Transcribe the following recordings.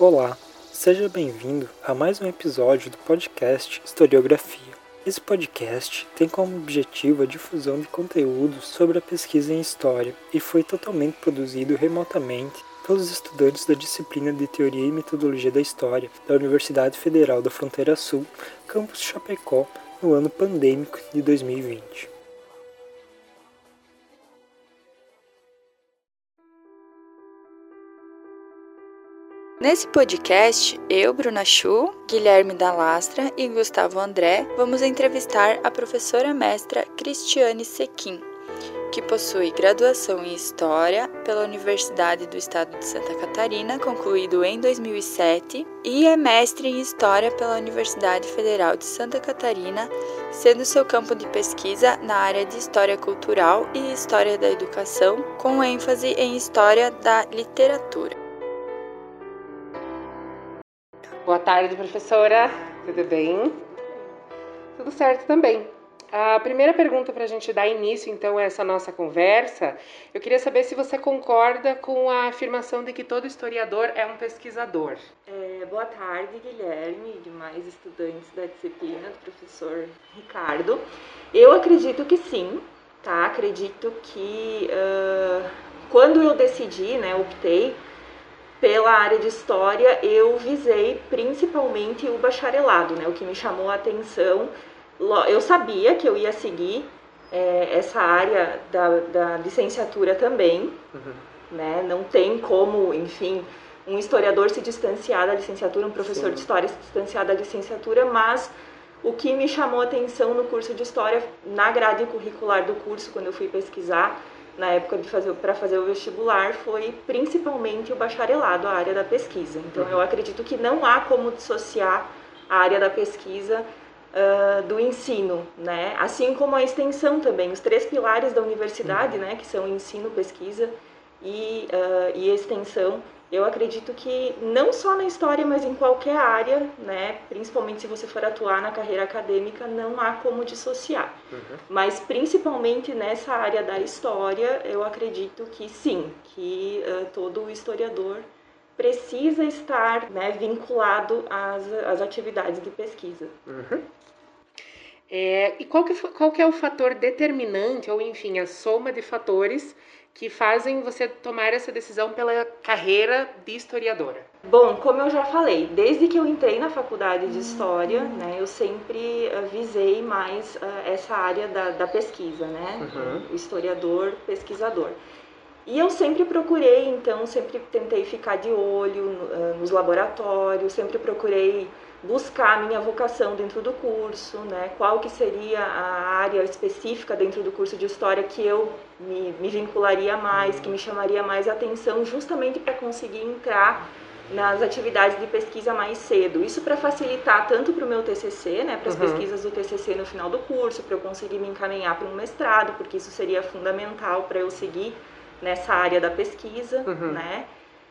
Olá, seja bem-vindo a mais um episódio do podcast Historiografia. Esse podcast tem como objetivo a difusão de conteúdos sobre a pesquisa em História e foi totalmente produzido remotamente pelos estudantes da disciplina de Teoria e Metodologia da História da Universidade Federal da Fronteira Sul, campus Chapecó, no ano pandêmico de 2020. Nesse podcast, eu, Bruna Chu, Guilherme Dalastra e Gustavo André vamos entrevistar a professora mestra Cristiane Sequim, que possui graduação em História pela Universidade do Estado de Santa Catarina, concluído em 2007, e é mestre em História pela Universidade Federal de Santa Catarina, sendo seu campo de pesquisa na área de História Cultural e História da Educação, com ênfase em História da Literatura. Boa tarde, professora. Tudo bem? Tudo certo também. A primeira pergunta para a gente dar início, então, a essa nossa conversa, eu queria saber se você concorda com a afirmação de que todo historiador é um pesquisador. É, boa tarde, Guilherme e demais estudantes da disciplina do professor Ricardo. Eu acredito que sim, tá? Acredito que uh, quando eu decidi, né, optei pela área de história, eu visei principalmente o bacharelado, né? O que me chamou a atenção, eu sabia que eu ia seguir é, essa área da, da, licenciatura também, uhum. né? Não tem como, enfim, um historiador se distanciar da licenciatura, um professor Sim. de história se distanciar da licenciatura, mas o que me chamou a atenção no curso de história, na grade curricular do curso, quando eu fui pesquisar, na época de fazer para fazer o vestibular foi principalmente o bacharelado, a área da pesquisa. Então eu acredito que não há como dissociar a área da pesquisa uh, do ensino, né? Assim como a extensão também, os três pilares da universidade, né, que são ensino, pesquisa e, uh, e extensão eu acredito que não só na história, mas em qualquer área, né, principalmente se você for atuar na carreira acadêmica, não há como dissociar. Uhum. Mas principalmente nessa área da história, eu acredito que sim, que uh, todo historiador precisa estar né, vinculado às, às atividades de pesquisa. Uhum. É, e qual que, qual que é o fator determinante, ou enfim, a soma de fatores que fazem você tomar essa decisão pela carreira de historiadora? Bom, como eu já falei, desde que eu entrei na faculdade de História, uhum. né, eu sempre uh, visei mais uh, essa área da, da pesquisa, né? Uhum. Historiador, pesquisador. E eu sempre procurei, então, sempre tentei ficar de olho uh, nos laboratórios, sempre procurei buscar a minha vocação dentro do curso, né? Qual que seria a área específica dentro do curso de história que eu me, me vincularia mais, que me chamaria mais atenção, justamente para conseguir entrar nas atividades de pesquisa mais cedo. Isso para facilitar tanto para o meu TCC, né, para as uhum. pesquisas do TCC no final do curso, para eu conseguir me encaminhar para um mestrado, porque isso seria fundamental para eu seguir nessa área da pesquisa, uhum. né?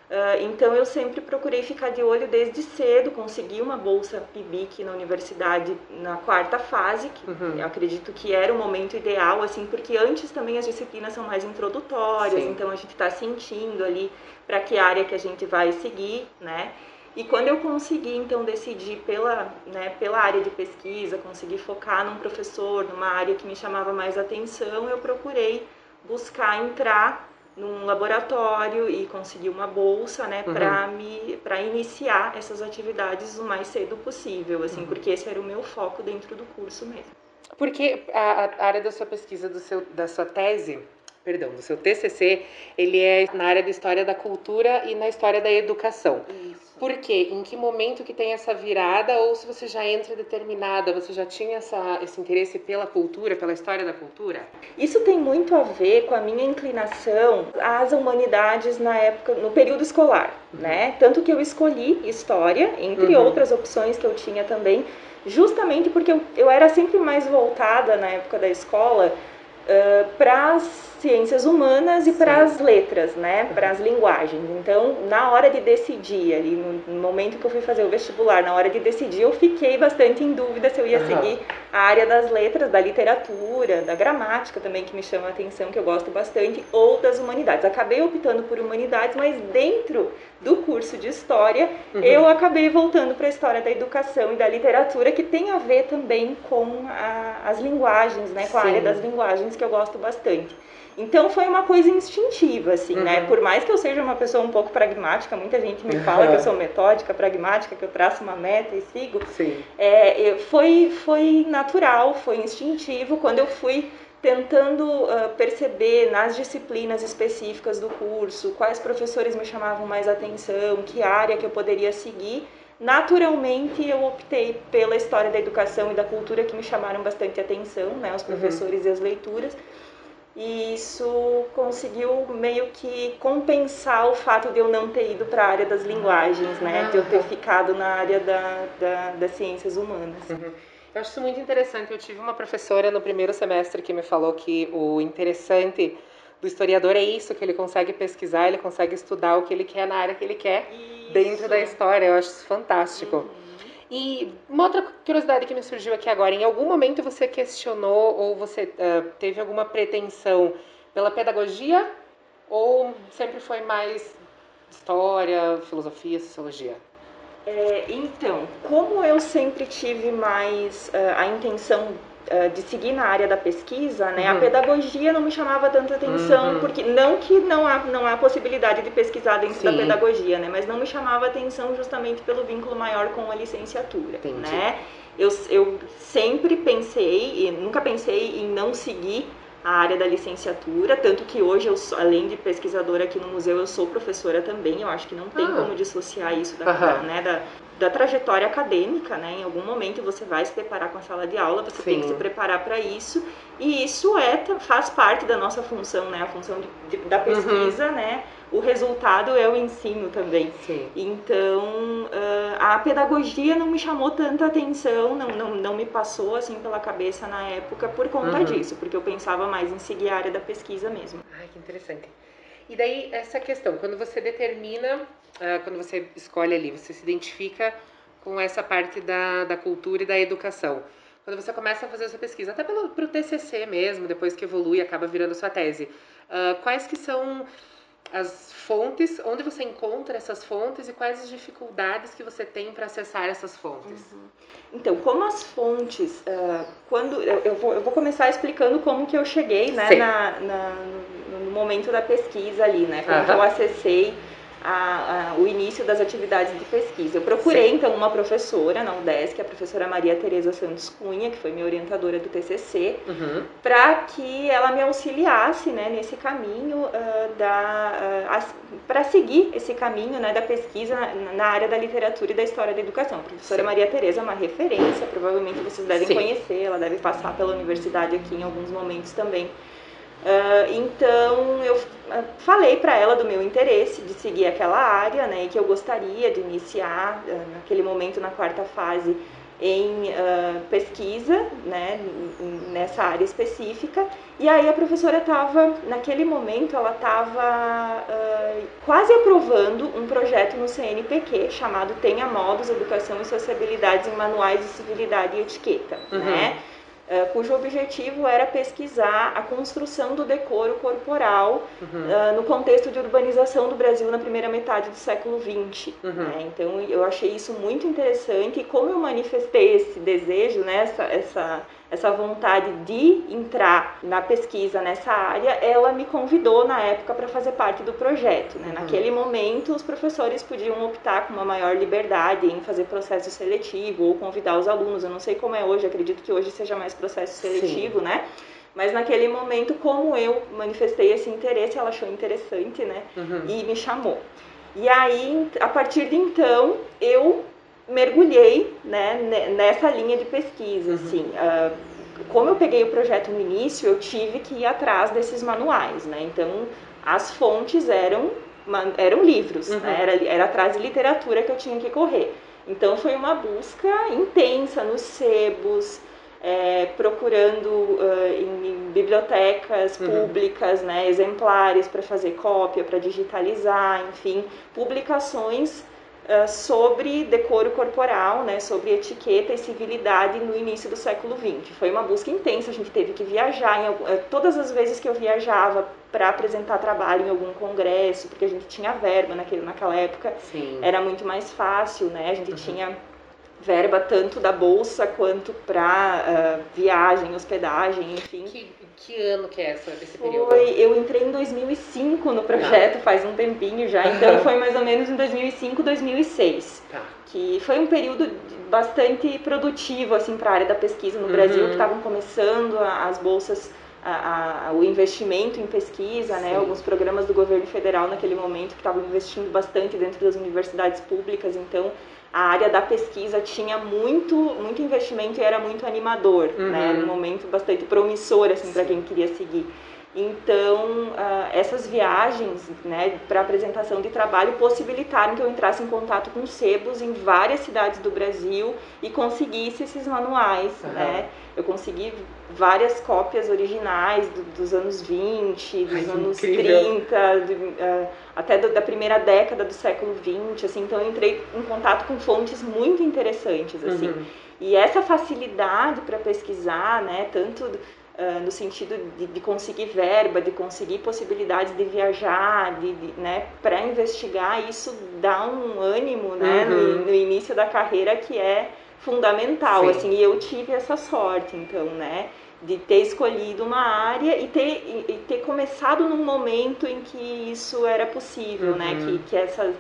Uh, então eu sempre procurei ficar de olho desde cedo, consegui uma bolsa PIBIC na universidade na quarta fase, que uhum. eu acredito que era o momento ideal, assim, porque antes também as disciplinas são mais introdutórias, Sim. então a gente está sentindo ali para que área que a gente vai seguir, né? E quando eu consegui então decidir pela, né, pela área de pesquisa, consegui focar num professor, numa área que me chamava mais atenção, eu procurei buscar entrar num laboratório e conseguir uma bolsa, né, uhum. para me para iniciar essas atividades o mais cedo possível, assim, uhum. porque esse era o meu foco dentro do curso mesmo. Porque a, a área da sua pesquisa, do seu, da sua tese, perdão, do seu TCC, ele é na área da história da cultura e na história da educação. Isso. Por quê? Em que momento que tem essa virada ou se você já entra determinada, você já tinha essa, esse interesse pela cultura, pela história da cultura? Isso tem muito a ver com a minha inclinação às humanidades na época, no período escolar, né? Tanto que eu escolhi história, entre uhum. outras opções que eu tinha também, justamente porque eu, eu era sempre mais voltada na época da escola uh, para as ciências humanas e para as letras, né, para as linguagens. Então, na hora de decidir, ali no, momento que eu fui fazer o vestibular, na hora de decidir, eu fiquei bastante em dúvida se eu ia seguir a área das letras, da literatura, da gramática também que me chama a atenção, que eu gosto bastante, ou das humanidades. Acabei optando por humanidades, mas dentro do curso de história, uhum. eu acabei voltando para a história da educação e da literatura, que tem a ver também com a, as linguagens, né, com Sim. a área das linguagens que eu gosto bastante. Então foi uma coisa instintiva, assim, né? uhum. né? Por mais que eu seja uma pessoa um pouco pragmática, muita gente me fala que eu sou metódica, pragmática, que eu traço uma meta e sigo. Sim. É, foi, foi natural, foi instintivo. Quando eu fui tentando uh, perceber nas disciplinas específicas do curso quais professores me chamavam mais atenção, que área que eu poderia seguir, naturalmente eu optei pela história da educação e da cultura que me chamaram bastante atenção, né, os uhum. professores uhum. e as leituras e isso conseguiu meio que compensar o fato de eu não ter ido para a área das linguagens, né? De eu ter ficado na área da, da das ciências humanas. Uhum. Eu acho isso muito interessante. Eu tive uma professora no primeiro semestre que me falou que o interessante do historiador é isso, que ele consegue pesquisar, ele consegue estudar o que ele quer na área que ele quer isso. dentro da história. Eu acho isso fantástico. Uhum. E uma outra curiosidade que me surgiu aqui agora, em algum momento você questionou ou você uh, teve alguma pretensão pela pedagogia ou sempre foi mais história, filosofia, sociologia? É, então, como eu sempre tive mais uh, a intenção de seguir na área da pesquisa, né? Uhum. A pedagogia não me chamava tanta atenção, uhum. porque não que não há, não há possibilidade de pesquisar dentro Sim. da pedagogia, né? Mas não me chamava atenção justamente pelo vínculo maior com a licenciatura, Entendi. né? Eu, eu sempre pensei, e nunca pensei em não seguir a área da licenciatura, tanto que hoje eu além de pesquisadora aqui no museu, eu sou professora também, eu acho que não tem ah. como dissociar isso da, uhum. né, da, da trajetória acadêmica, né? Em algum momento você vai se preparar com a sala de aula, você Sim. tem que se preparar para isso, e isso é faz parte da nossa função, né? A função de, de, da uhum. pesquisa, uhum. né? O resultado é o ensino também. Sim. Então, uh, a pedagogia não me chamou tanta atenção, não, não, não me passou assim pela cabeça na época por conta uhum. disso, porque eu pensava mais em seguir a área da pesquisa mesmo. Ai, que interessante. E daí, essa questão, quando você determina uh, quando você escolhe ali, você se identifica com essa parte da, da cultura e da educação. Quando você começa a fazer a sua pesquisa, até pelo pro TCC mesmo, depois que evolui, acaba virando sua tese, uh, quais que são as fontes, onde você encontra essas fontes e quais as dificuldades que você tem para acessar essas fontes? Uhum. Então, como as fontes, uh, quando eu, eu, vou, eu vou começar explicando como que eu cheguei, né, na, na, no, momento da pesquisa ali, né, como uhum. eu acessei a, a, o início das atividades de pesquisa. Eu procurei, Sim. então, uma professora na UDESC, a professora Maria Tereza Santos Cunha, que foi minha orientadora do TCC, uhum. para que ela me auxiliasse né, nesse caminho uh, da... Uh, para seguir esse caminho né, da pesquisa na, na, área da literatura e da história da educação. A professora Sim. Maria Tereza é uma referência, provavelmente vocês devem Sim. conhecer, ela deve passar pela universidade aqui em alguns momentos também. Uh, então eu ah, falei para ela do meu interesse de seguir aquela área, né, e que eu gostaria de iniciar uh, naquele momento na quarta fase em uh, pesquisa, né, nessa área específica. E aí a professora estava, naquele momento, ela estava quase aprovando um projeto no CNPq chamado Tenha Modos, Educação e Sociabilidades em Manuais de Civilidade e Etiqueta, uhum. né? Uh, cujo objetivo era pesquisar a construção do decoro corporal uhum. uh, no contexto de urbanização do Brasil na primeira metade do século XX. Uhum. Né? Então eu achei isso muito interessante e como eu manifestei esse desejo, né, essa, essa essa vontade de entrar na pesquisa nessa área, ela me convidou na época para fazer parte do projeto. Né? Uhum. Naquele momento, os professores podiam optar com uma maior liberdade em fazer processo seletivo ou convidar os alunos. Eu não sei como é hoje, acredito que hoje seja mais processo seletivo, Sim. né? Mas naquele momento, como eu manifestei esse interesse, ela achou interessante, né? Uhum. E me chamou. E aí, a partir de então, eu mergulhei né, nessa linha de pesquisa, uhum. assim. Uh, como eu peguei o projeto no início, eu tive que ir atrás desses manuais, né? Então, as fontes eram, eram livros, uhum. né? era, era atrás de literatura que eu tinha que correr. Então, foi uma busca intensa nos sebos, é, procurando uh, em, em, bibliotecas uhum. públicas, né, exemplares para fazer cópia, para digitalizar, enfim, publicações uh, sobre decoro corporal, né, sobre etiqueta e civilidade no início do século XX. Foi uma busca intensa, a gente teve que viajar, em, uh, todas as vezes que eu viajava para apresentar trabalho em algum congresso, porque a gente tinha verba naquele, naquela época, Sim. era muito mais fácil, né, a gente uhum. tinha verba tanto da bolsa quanto para uh, ah, viagem, hospedagem, enfim. Que, que, ano que é essa, esse período? Foi, eu entrei em 2005 no projeto, tá. faz um tempinho já, então foi mais ou menos em 2005, 2006. Tá. Que foi um período bastante produtivo assim para a área da pesquisa no uhum. Brasil, que estavam começando as bolsas a, a, o investimento em pesquisa, né, alguns programas do governo federal naquele momento que estavam investindo bastante dentro das universidades públicas, então a área da pesquisa tinha muito, muito investimento e era muito animador, né? uhum. né? Era um momento bastante promissor assim para quem queria seguir. Então, uh, essas viagens né, para apresentação de trabalho possibilitaram que eu entrasse em contato com sebos em várias cidades do Brasil e conseguisse esses manuais. Uhum. Né? Eu consegui várias cópias originais do, dos anos 20, dos Ai, anos incrível. 30, de, uh, até do, da primeira década do século 20. Assim, então, eu entrei em contato com fontes muito interessantes. Assim. Uhum. E essa facilidade para pesquisar, né, tanto uh, no sentido de, de, conseguir verba, de conseguir possibilidades de viajar, de, de né, para investigar, isso dá um ânimo né, uhum. no, no, início da carreira que é fundamental, Sim. assim, e eu tive essa sorte, então, né, de ter escolhido uma área e ter, e, ter começado num momento em que isso era possível, uhum. né, que, que essa, uh,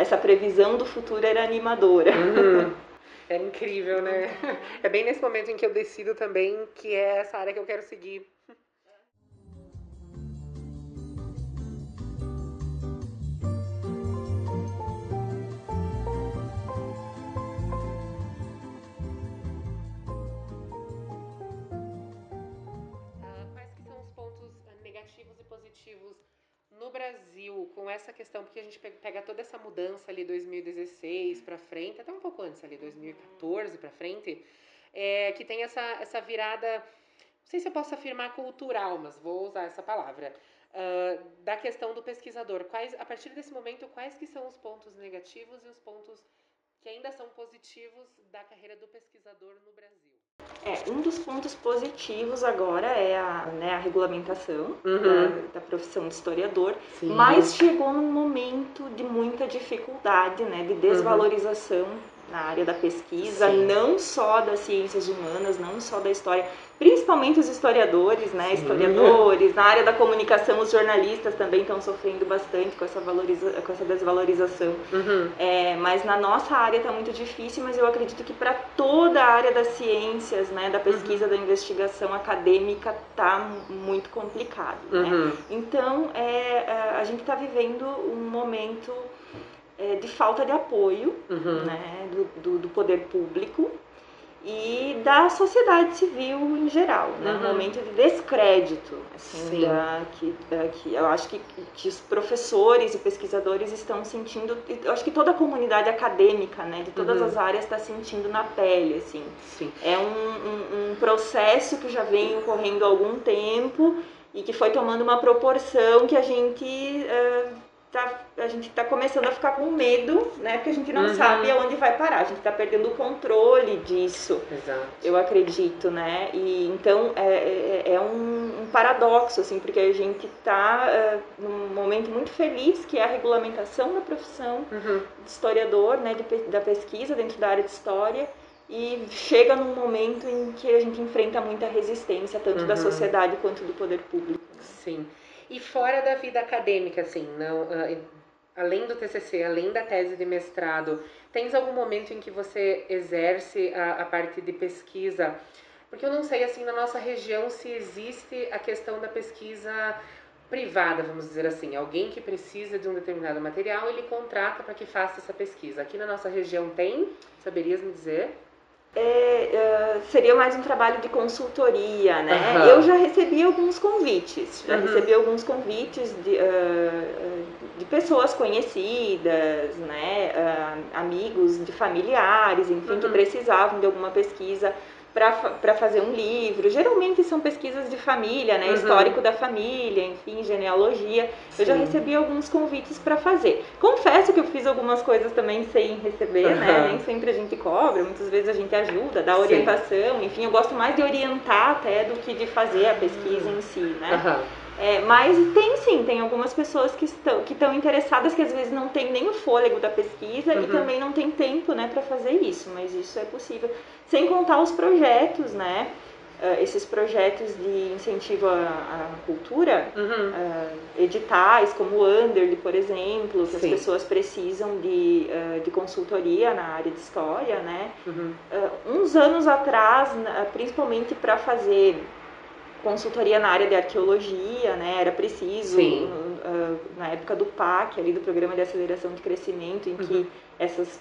essa previsão do futuro era animadora. Uhum. É incrível, né? É bem nesse momento em que eu decido também que é essa área que eu quero seguir. Ah, quais que são os pontos negativos e positivos no Brasil, com essa questão, porque a gente pega toda essa mudança ali 2016 para frente, até um pouco antes ali, 2014 para frente, é, que tem essa, essa virada, não sei se eu posso afirmar cultural, mas vou usar essa palavra, uh, da questão do pesquisador. Quais, a partir desse momento, quais que são os pontos negativos e os pontos que ainda são positivos da carreira do pesquisador no Brasil? É, um dos pontos positivos agora é a, né, a regulamentação uhum. da, da, profissão de historiador, Sim. mas chegou num momento de muita dificuldade, né, de desvalorização uhum. Na área da pesquisa, Sim. não só das ciências humanas, não só da história, principalmente os historiadores, né, historiadores, na área da comunicação, os jornalistas também estão sofrendo bastante com essa, valoriza com essa desvalorização. Uhum. É, mas na nossa área está muito difícil, mas eu acredito que para toda a área das ciências, né, da pesquisa, uhum. da investigação acadêmica, está muito complicado. Né? Uhum. Então, é, é, a gente está vivendo um momento é, de falta de apoio uhum. né, do, do, do poder público e da sociedade civil em geral, né? Uhum. Um momento de descrédito, assim, da, que, da, que eu acho que, que os professores e pesquisadores estão sentindo, eu acho que toda a comunidade acadêmica, né, de todas uhum. as áreas está sentindo na pele, assim. Sim. É um, um, um processo que já vem ocorrendo há algum tempo e que foi tomando uma proporção que a gente uh, tá, a gente está começando a ficar com medo, né? Porque a gente não uhum. sabe aonde vai parar. A gente está perdendo o controle disso. Exato. Eu acredito, né? E então é, é, é um, um, paradoxo, assim, porque a gente está é, num momento muito feliz que é a regulamentação da profissão uhum. de historiador, né? De, da pesquisa dentro da área de história. E chega num momento em que a gente enfrenta muita resistência, tanto uhum. da sociedade quanto do poder público. Sim. E fora da vida acadêmica, assim, não, uh, além do TCC, além da tese de mestrado, tens algum momento em que você exerce a, a parte de pesquisa? Porque eu não sei, assim, na nossa região se existe a questão da pesquisa privada, vamos dizer assim. Alguém que precisa de um determinado material, ele contrata para que faça essa pesquisa. Aqui na nossa região tem? Saberias me dizer? É, uh, seria mais um trabalho de consultoria, né? Uhum. Eu já recebi alguns convites, já uhum. recebi alguns convites de, uh, de pessoas conhecidas, né? Uh, amigos, de familiares, enfim, uhum. que precisavam de alguma pesquisa para fazer um livro. Geralmente são pesquisas de família, né? Uhum. Histórico da família, enfim, genealogia. Sim. Eu já recebi alguns convites para fazer. Confesso que eu fiz algumas coisas também sem receber, uhum. né? Nem sempre a gente cobra, muitas vezes a gente ajuda, dá orientação, Sim. enfim, eu gosto mais de orientar até do que de fazer a pesquisa uhum. em si, né? É, mas tem sim, tem algumas pessoas que estão, que estão interessadas, que às vezes não tem nem o fôlego da pesquisa uhum. e também não tem tempo né, para fazer isso, mas isso é possível. Sem contar os projetos, né? Uh, esses projetos de incentivo à, à cultura, uhum. uh, editais como o Under, por exemplo, que Sim. as pessoas precisam de, uh, de consultoria na área de história, né? Uhum. uns anos atrás, principalmente para fazer consultoria na área de arqueologia, né? Era preciso, uh, na época do PAC, ali do Programa de Aceleração de Crescimento, em uhum. que essas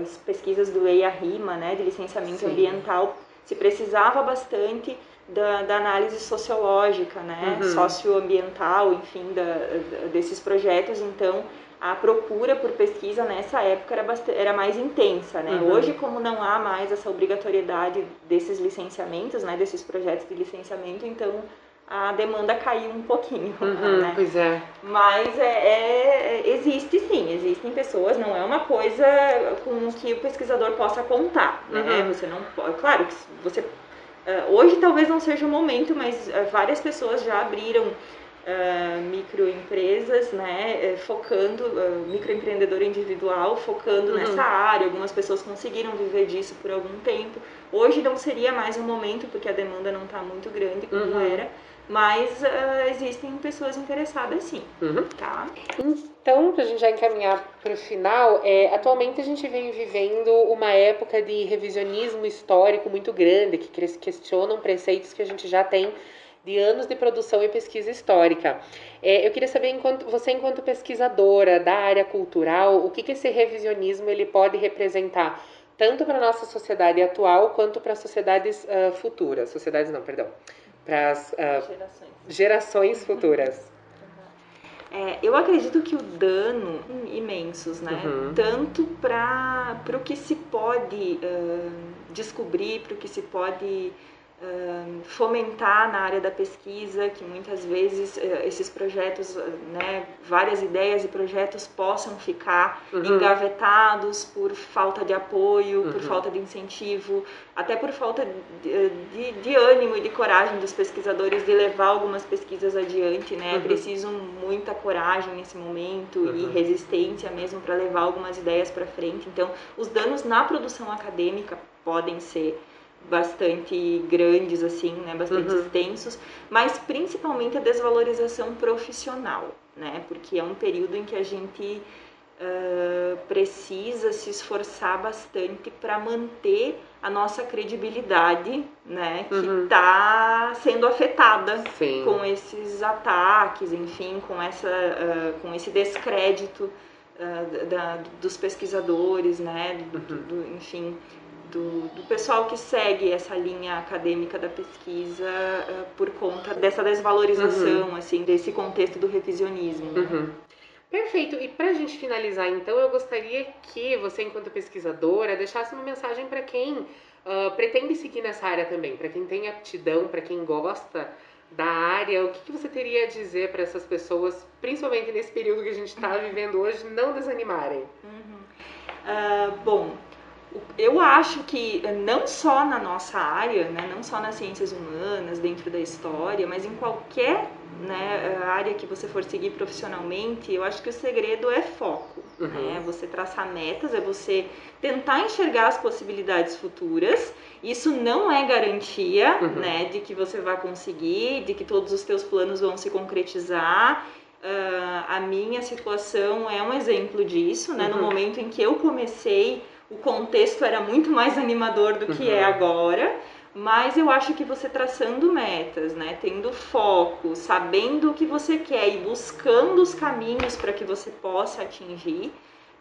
as pesquisas do EIA-RIMA, né, de licenciamento Sim. ambiental, se precisava bastante da, da análise sociológica, né, uhum. socioambiental, enfim, da, desses projetos. Então, a procura por pesquisa nessa época era, bastante, era mais intensa, né? Uhum. Hoje, como não há mais essa obrigatoriedade desses licenciamentos, né, desses projetos de licenciamento, então a demanda caiu um pouquinho, uhum, né? Pois é. Mas é, é, existe sim, existem pessoas, não é uma coisa com que o pesquisador possa contar, né? Uhum. Você não pode, claro que você uh, hoje talvez não seja o momento, mas uh, várias pessoas já abriram uh, microempresas, né, eh, focando, uh, microempreendedor individual, focando uhum. nessa área. Algumas pessoas conseguiram viver disso por algum tempo. Hoje não seria mais um momento, porque a demanda não está muito grande como uhum. era, mas uh, existem pessoas interessadas sim, uhum. tá? Então, para a gente já encaminhar para o final, é, atualmente a gente vem vivendo uma época de revisionismo histórico muito grande, que questionam preceitos que a gente já tem de anos de produção e pesquisa histórica. É, eu queria saber, enquanto, você enquanto pesquisadora da área cultural, o que, que esse revisionismo ele pode representar, tanto para a nossa sociedade atual, quanto para sociedades uh, futuras. Sociedades não, perdão. Para as uh, gerações. gerações futuras. É, eu acredito que o dano imensos, né? Uhum. Tanto para o que se pode uh, descobrir, para o que se pode fomentar na área da pesquisa, que muitas vezes esses projetos, né, várias ideias e projetos possam ficar uhum. engavetados por falta de apoio, uhum. por falta de incentivo, até por falta de, de, de, ânimo e de coragem dos pesquisadores de levar algumas pesquisas adiante, né? É uhum. Preciso muita coragem nesse momento e uhum. resistência mesmo para levar algumas ideias para frente. Então, os danos na produção acadêmica podem ser bastante grandes assim, né, bastante uhum. extensos, mas principalmente a desvalorização profissional, né, porque é um período em que a gente uh, precisa se esforçar bastante para manter a nossa credibilidade, né, que está uhum. sendo afetada Sim. com esses ataques, enfim, com essa, uh, com esse descrédito uh, da, dos pesquisadores, né, do, uhum. do, enfim, do, do pessoal que segue essa linha acadêmica da pesquisa uh, por conta dessa desvalorização, uhum. assim, desse contexto do revisionismo. Né? Uhum. Perfeito. E para a gente finalizar, então, eu gostaria que você, enquanto pesquisadora, deixasse uma mensagem para quem uh, pretende seguir nessa área também, para quem tem aptidão, para quem gosta da área. O que, que você teria a dizer para essas pessoas, principalmente nesse período que a gente está vivendo hoje, não desanimarem? Uhum. Uh, bom, eu acho que não só na nossa área, né, não só nas ciências humanas, dentro da história, mas em qualquer né, área que você for seguir profissionalmente, eu acho que o segredo é foco. Uhum. Né? Você traçar metas, é você tentar enxergar as possibilidades futuras. Isso não é garantia uhum. né, de que você vai conseguir, de que todos os teus planos vão se concretizar. Uh, a minha situação é um exemplo disso. Né? Uhum. No momento em que eu comecei o contexto era muito mais animador do que é uhum. é agora, mas eu acho que você traçando metas, né, tendo foco, sabendo o que você quer e buscando os caminhos para que você possa atingir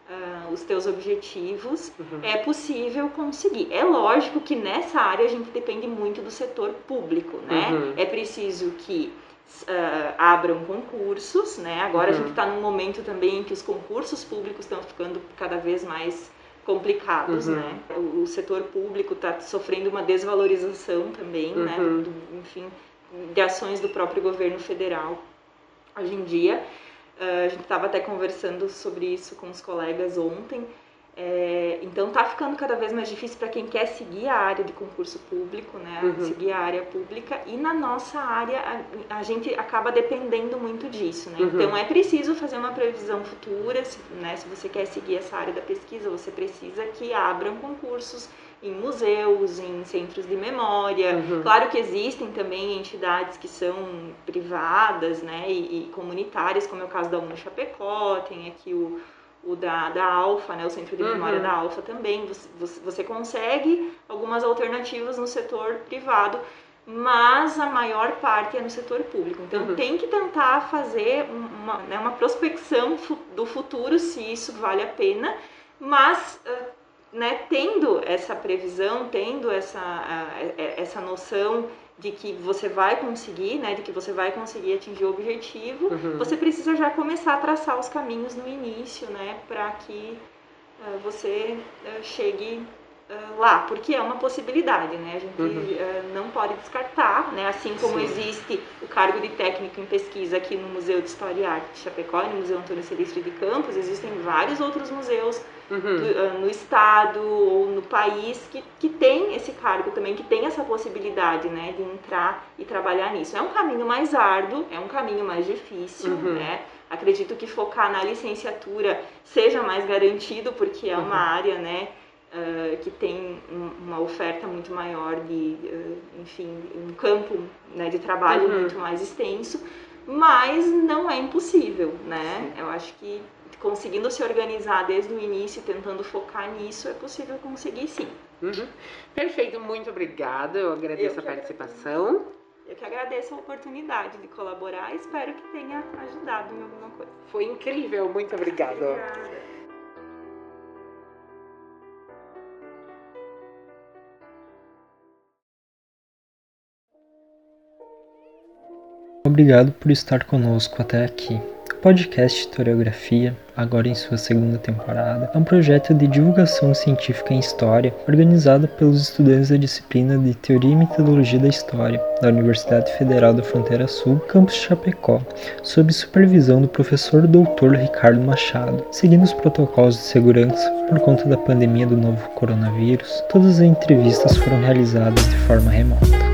uh, os teus objetivos, uhum. é possível conseguir. É lógico que nessa área a gente depende muito do setor público, né? Uhum. É preciso que Uh, abram concursos, né? Agora uhum. a gente está num momento também em que os concursos públicos estão ficando cada vez mais complicados, uhum. né? O, o, setor público está sofrendo uma desvalorização também, né? uhum. né? Do, enfim, de ações do próprio governo federal hoje em dia. Uh, a gente estava até conversando sobre isso com os colegas ontem. É, então tá ficando cada vez mais difícil para quem quer seguir a área de concurso público, né? Uhum. Seguir a área pública e na nossa área a, a gente acaba dependendo muito disso, né? Uhum. Então é preciso fazer uma previsão futura, se, né? Se você quer seguir essa área da pesquisa, você precisa que abram concursos em museus, em centros de memória. Uhum. Claro que existem também entidades que são privadas, né? E, e comunitárias, como é o caso da UNO Chapecó, tem aqui o o da, da Alfa, né, o Centro de Memória uhum. da Alfa também, você, você consegue algumas alternativas no setor privado, mas a maior parte é no setor público. Então uhum. tem que tentar fazer uma, né, uma prospecção do futuro, se isso vale a pena, mas né, tendo essa previsão, tendo essa, essa noção de que você vai conseguir, né, de que você vai conseguir atingir o objetivo, uhum. você precisa já começar a traçar os caminhos no início, né, para que uh, você uh, chegue uh, lá, porque é uma possibilidade, né, a gente uhum. não pode descartar, né, assim como Sim. existe o cargo de técnico em pesquisa aqui no Museu de História e Arte de Chapecó, no Museu Antônio Celestri de Campos, existem vários outros museus uhum. do, no estado ou no país que, que tem esse cargo também, que tem essa possibilidade, né, de entrar e trabalhar nisso. É um caminho mais árduo, é um caminho mais difícil, uhum. né? Acredito que focar na licenciatura seja mais garantido, porque é uma uhum. área, né, uh, que tem uma oferta muito maior de, uh, enfim, um campo né, de trabalho uhum. muito mais extenso, mas não é impossível, né? Sim. Eu acho que conseguindo se organizar desde o início, tentando focar nisso, é possível conseguir sim. Uhum. Perfeito, muito obrigada. Eu agradeço Eu a participação. Agradeço. Eu que agradeço a oportunidade de colaborar e espero que tenha ajudado em alguma coisa. Foi incrível, muito obrigada. Obrigada. Obrigado por estar conosco até aqui podcast Historiografia, agora em sua segunda temporada, é um projeto de divulgação científica em História organizado pelos estudantes da disciplina de Teoria e Metodologia da História da Universidade Federal da Fronteira Sul, campus Chapecó, sob supervisão do professor Dr. Ricardo Machado. Seguindo os protocolos de segurança por conta da pandemia do novo coronavírus, todas as entrevistas foram realizadas de forma remota.